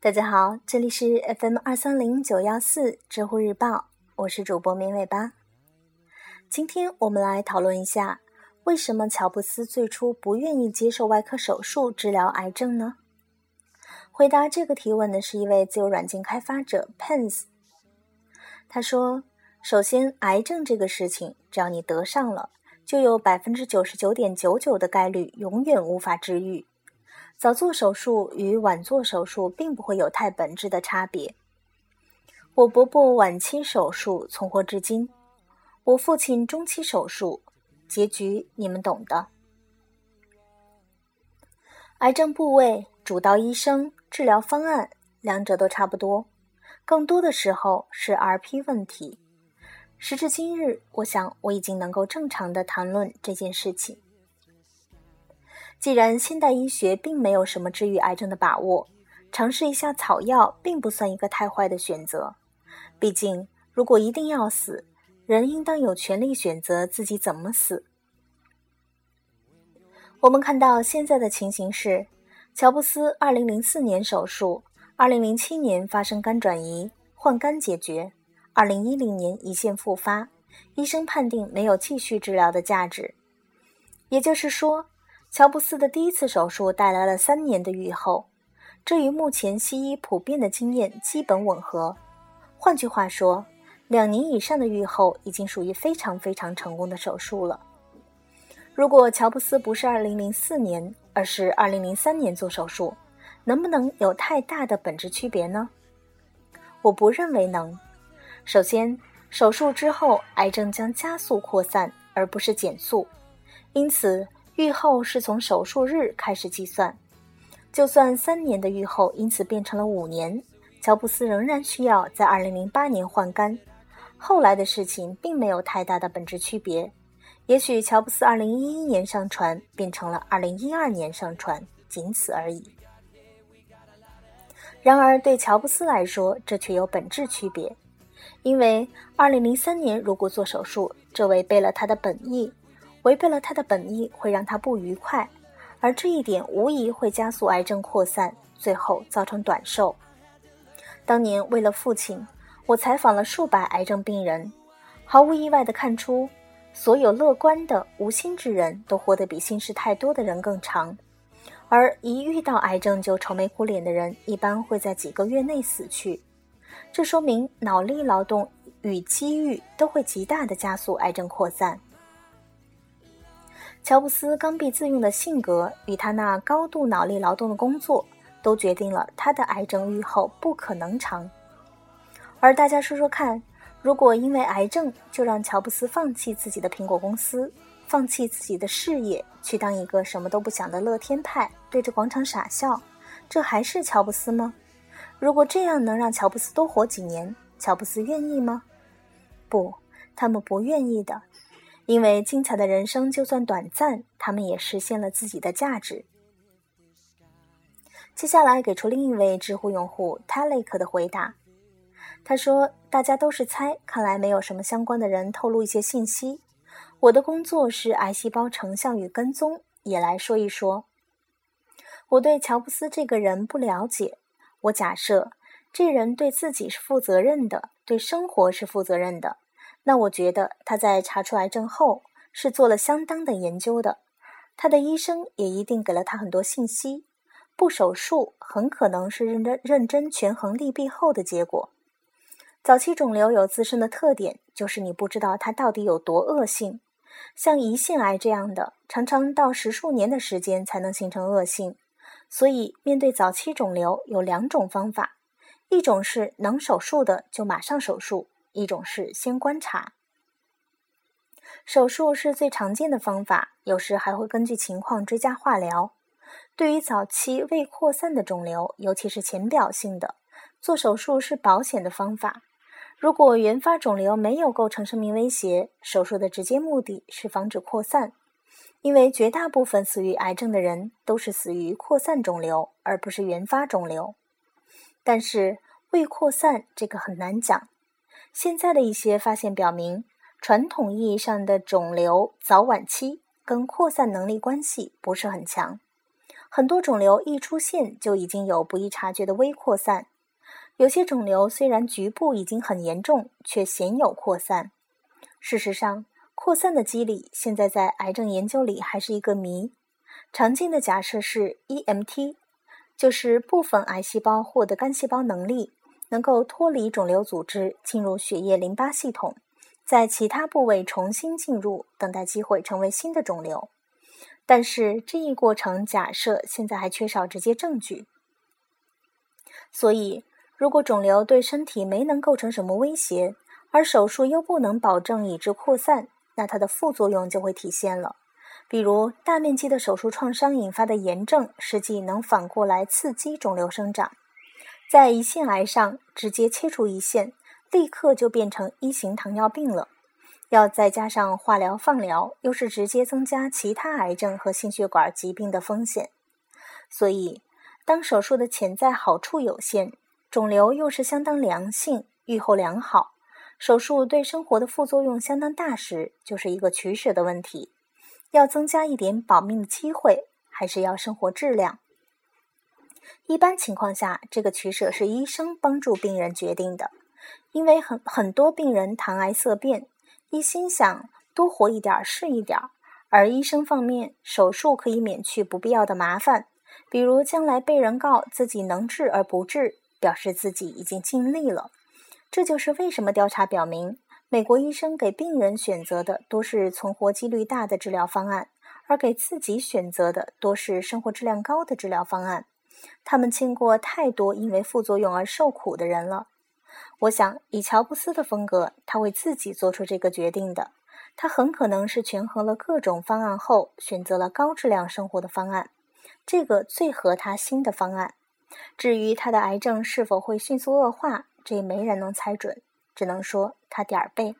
大家好，这里是 FM 二三零九幺四知乎日报，我是主播绵尾巴。今天我们来讨论一下，为什么乔布斯最初不愿意接受外科手术治疗癌症呢？回答这个提问的是一位自由软件开发者 Pence。他说：“首先，癌症这个事情，只要你得上了，就有百分之九十九点九九的概率永远无法治愈。早做手术与晚做手术并不会有太本质的差别。我伯伯晚期手术存活至今，我父亲中期手术，结局你们懂的。癌症部位、主刀医生、治疗方案，两者都差不多。”更多的时候是 RP 问题。时至今日，我想我已经能够正常的谈论这件事情。既然现代医学并没有什么治愈癌症的把握，尝试一下草药并不算一个太坏的选择。毕竟，如果一定要死，人应当有权利选择自己怎么死。我们看到现在的情形是，乔布斯2004年手术。二零零七年发生肝转移，换肝解决。二零一零年胰腺复发，医生判定没有继续治疗的价值。也就是说，乔布斯的第一次手术带来了三年的愈后，这与目前西医普遍的经验基本吻合。换句话说，两年以上的愈后已经属于非常非常成功的手术了。如果乔布斯不是二零零四年，而是二零零三年做手术，能不能有太大的本质区别呢？我不认为能。首先，手术之后癌症将加速扩散，而不是减速，因此愈后是从手术日开始计算。就算三年的愈后因此变成了五年，乔布斯仍然需要在二零零八年换肝。后来的事情并没有太大的本质区别。也许乔布斯二零一一年上传变成了二零一二年上传，仅此而已。然而，对乔布斯来说，这却有本质区别，因为2003年如果做手术，这违背了他的本意，违背了他的本意会让他不愉快，而这一点无疑会加速癌症扩散，最后造成短寿。当年为了父亲，我采访了数百癌症病人，毫无意外地看出，所有乐观的无心之人都活得比心事太多的人更长。而一遇到癌症就愁眉苦脸的人，一般会在几个月内死去。这说明脑力劳动与机遇都会极大的加速癌症扩散。乔布斯刚愎自用的性格与他那高度脑力劳动的工作，都决定了他的癌症愈后不可能长。而大家说说看，如果因为癌症就让乔布斯放弃自己的苹果公司？放弃自己的事业，去当一个什么都不想的乐天派，对着广场傻笑，这还是乔布斯吗？如果这样能让乔布斯多活几年，乔布斯愿意吗？不，他们不愿意的，因为精彩的人生就算短暂，他们也实现了自己的价值。接下来给出另一位知乎用户 Talik 的回答，他说：“大家都是猜，看来没有什么相关的人透露一些信息。”我的工作是癌细胞成像与跟踪，也来说一说。我对乔布斯这个人不了解，我假设这人对自己是负责任的，对生活是负责任的。那我觉得他在查出癌症后是做了相当的研究的，他的医生也一定给了他很多信息。不手术很可能是认真认真权衡利弊后的结果。早期肿瘤有自身的特点，就是你不知道它到底有多恶性。像胰腺癌这样的，常常到十数年的时间才能形成恶性。所以，面对早期肿瘤，有两种方法：一种是能手术的就马上手术；一种是先观察。手术是最常见的方法，有时还会根据情况追加化疗。对于早期未扩散的肿瘤，尤其是浅表性的，做手术是保险的方法。如果原发肿瘤没有构成生命威胁，手术的直接目的是防止扩散，因为绝大部分死于癌症的人都是死于扩散肿瘤，而不是原发肿瘤。但是未扩散这个很难讲。现在的一些发现表明，传统意义上的肿瘤早晚期跟扩散能力关系不是很强。很多肿瘤一出现就已经有不易察觉的微扩散，有些肿瘤虽然局部已经很严重，却鲜有扩散。事实上，扩散的机理现在在癌症研究里还是一个谜。常见的假设是 EMT，就是部分癌细胞获得干细胞能力，能够脱离肿瘤组织进入血液淋巴系统，在其他部位重新进入，等待机会成为新的肿瘤。但是这一过程假设现在还缺少直接证据，所以如果肿瘤对身体没能构成什么威胁，而手术又不能保证抑制扩散，那它的副作用就会体现了。比如大面积的手术创伤引发的炎症，实际能反过来刺激肿瘤生长。在胰腺癌上直接切除胰腺，立刻就变成一型糖尿病了。要再加上化疗、放疗，又是直接增加其他癌症和心血管疾病的风险。所以，当手术的潜在好处有限，肿瘤又是相当良性、预后良好，手术对生活的副作用相当大时，就是一个取舍的问题：要增加一点保命的机会，还是要生活质量？一般情况下，这个取舍是医生帮助病人决定的，因为很很多病人谈癌色变。一心想多活一点是一点儿，而医生方面，手术可以免去不必要的麻烦，比如将来被人告自己能治而不治，表示自己已经尽力了。这就是为什么调查表明，美国医生给病人选择的多是存活几率大的治疗方案，而给自己选择的多是生活质量高的治疗方案。他们见过太多因为副作用而受苦的人了。我想，以乔布斯的风格，他为自己做出这个决定的。他很可能是权衡了各种方案后，选择了高质量生活的方案，这个最合他心的方案。至于他的癌症是否会迅速恶化，这没人能猜准，只能说他点儿背。